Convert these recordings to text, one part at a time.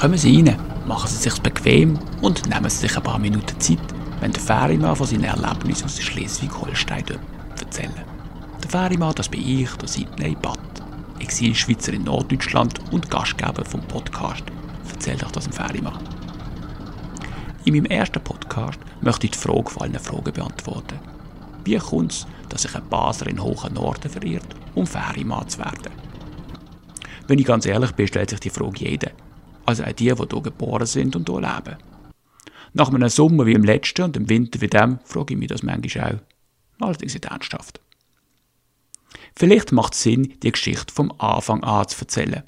Kommen Sie rein, machen Sie sich bequem und nehmen Sie sich ein paar Minuten Zeit, wenn der Ferienmann von seinen Erlebnissen aus Schleswig-Holstein erzählen. Der Ferienmann, das bin ich, der Sidney Batt, Exilschweizer in Norddeutschland und Gastgeber vom Podcast «Erzähl euch das im Ferienmann». In meinem ersten Podcast möchte ich die Frage von allen Fragen beantworten. Wie kommt es, dass sich ein Basler in hohen Norden verirrt, um Ferienmann zu werden? Wenn ich ganz ehrlich bin, stellt sich die Frage jeder also auch die, die hier geboren sind und hier leben. Nach einem Sommer wie im letzten und im Winter wie dem frage ich mich das manchmal auch. Allerdings nicht ernsthaft. Vielleicht macht es Sinn, die Geschichte vom Anfang an zu erzählen.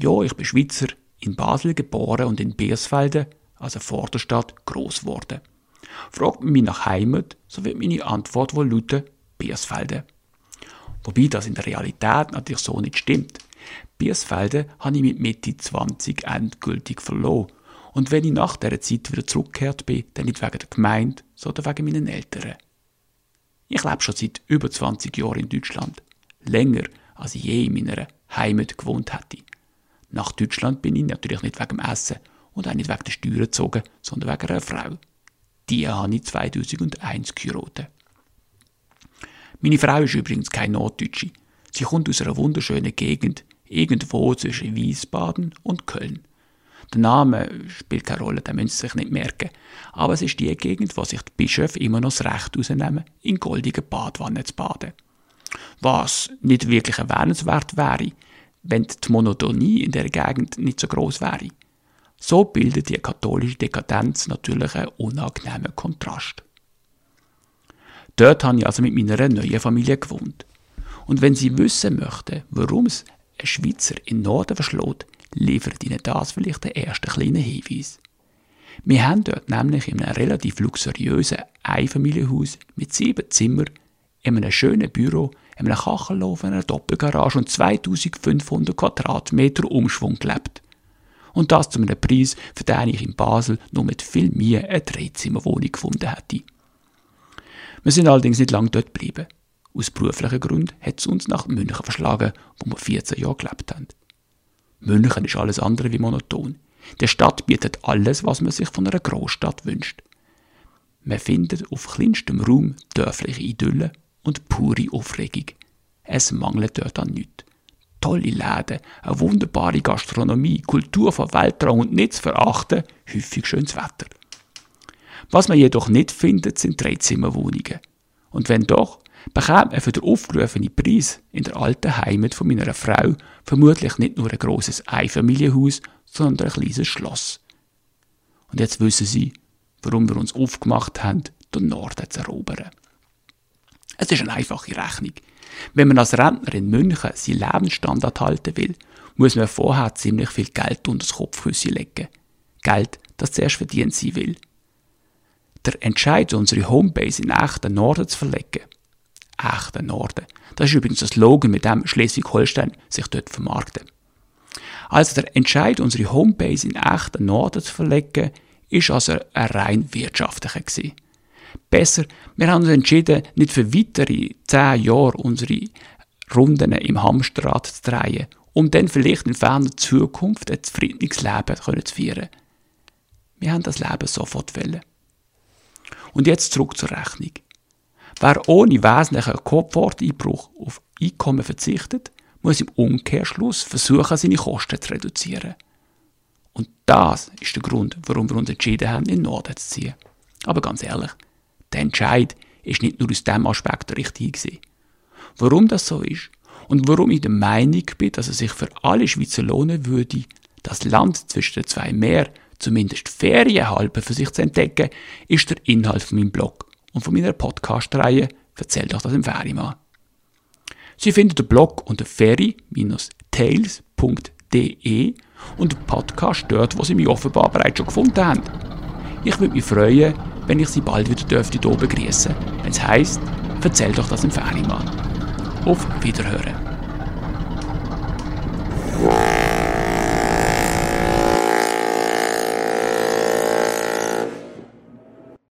Ja, ich bin Schweizer, in Basel geboren und in Biersfelden, also vor der Stadt, gross geworden. Fragt man mich nach Heimat, so wird meine Antwort wohl lauten Biersfelden. Wobei das in der Realität natürlich so nicht stimmt. Biersfelden habe ich mit Mitte 20 endgültig verloren. Und wenn ich nach dieser Zeit wieder zurückgekehrt bin, dann nicht wegen der Gemeinde, sondern wegen meinen Eltern. Ich lebe schon seit über 20 Jahren in Deutschland. Länger, als ich je in meiner Heimat gewohnt hätte. Nach Deutschland bin ich natürlich nicht wegen dem Essen und auch nicht wegen der Steuern gezogen, sondern wegen einer Frau. Die habe ich 2001 geheiratet. Meine Frau ist übrigens keine Norddeutsche. Sie kommt aus einer wunderschönen Gegend irgendwo zwischen Wiesbaden und Köln. Der Name spielt keine Rolle, den müssen Sie sich nicht merken. Aber es ist die Gegend, wo sich die Bischöfe immer noch das Recht rausnehmen, in goldigen Badwannen zu baden. Was nicht wirklich erwähnenswert wäre, wenn die Monotonie in der Gegend nicht so groß wäre. So bildet die katholische Dekadenz natürlich einen unangenehmen Kontrast. Dort habe ich also mit meiner neuen Familie gewohnt. Und wenn Sie wissen möchten, warum es ein Schweizer in Norden verschlägt, liefert Ihnen das vielleicht den ersten kleinen Hinweis. Wir haben dort nämlich in einem relativ luxuriösen Einfamilienhaus mit sieben Zimmern, in einem schönen Büro, einem Kachelofen, einer Doppelgarage und 2500 Quadratmeter Umschwung gelebt. Und das zu einem Preis, für den ich in Basel nur mit viel Mühe eine Dreizimmerwohnung gefunden hätte. Wir sind allerdings nicht lange dort geblieben. Aus beruflichen Gründen hat es uns nach München verschlagen, wo wir 14 Jahre gelebt haben. München ist alles andere wie monoton. Die Stadt bietet alles, was man sich von einer Großstadt wünscht. Man findet auf kleinstem Raum dörfliche Idylle und pure Aufregung. Es mangelt dort an nichts. Tolle Läden, eine wunderbare Gastronomie, Kultur von Weltraum und nicht zu verachten, häufig schönes Wetter. Was man jedoch nicht findet, sind Dreizimmerwohnungen. Und wenn doch, bekommt er für den aufgerufenen Preis in der alten Heimat von meiner Frau vermutlich nicht nur ein grosses Einfamilienhaus, sondern ein kleines Schloss. Und jetzt wissen Sie, warum wir uns aufgemacht haben, den Norden zu erobern. Es ist eine einfache Rechnung. Wenn man als Rentner in München seinen Lebensstandard halten will, muss man vorher ziemlich viel Geld unter das Kopfkissen legen. Geld, das zuerst verdient sein will. Der Entscheid, unsere Homebase in echten Norden zu verlegen, echten Norden. Das ist übrigens das Slogan, mit dem Schleswig-Holstein sich dort vermarktet. Also der Entscheid, unsere Homebase in echten Norden zu verlegen, ist also ein rein wirtschaftlicher gewesen. Besser, wir haben uns entschieden, nicht für weitere zehn Jahre unsere Runden im Hamsterrad zu drehen, um dann vielleicht in ferner Zukunft ein zufriedenes Leben zu führen. Wir haben das Leben sofort wollen. Und jetzt zurück zur Rechnung. Wer ohne wesentlichen Komforteinbruch auf Einkommen verzichtet, muss im Umkehrschluss versuchen, seine Kosten zu reduzieren. Und das ist der Grund, warum wir uns entschieden haben, in den Norden zu ziehen. Aber ganz ehrlich, der Entscheid ist nicht nur aus diesem Aspekt richtig gewesen. Warum das so ist und warum ich der Meinung bin, dass es sich für alle Schweizer lohnen würde, das Land zwischen den zwei Meeren zumindest ferienhalber für sich zu entdecken, ist der Inhalt von meinem Blog und von meiner Podcast-Reihe Erzählt euch das im Ferienmann. Sie finden den Blog unter ferry-tales.de und den Podcast dort, wo Sie mich offenbar bereits schon gefunden haben. Ich würde mich freuen, wenn ich Sie bald wieder dürfte hier begrüßen, wenn es heisst, erzählt doch das im Ferienmann. Auf Wiederhören.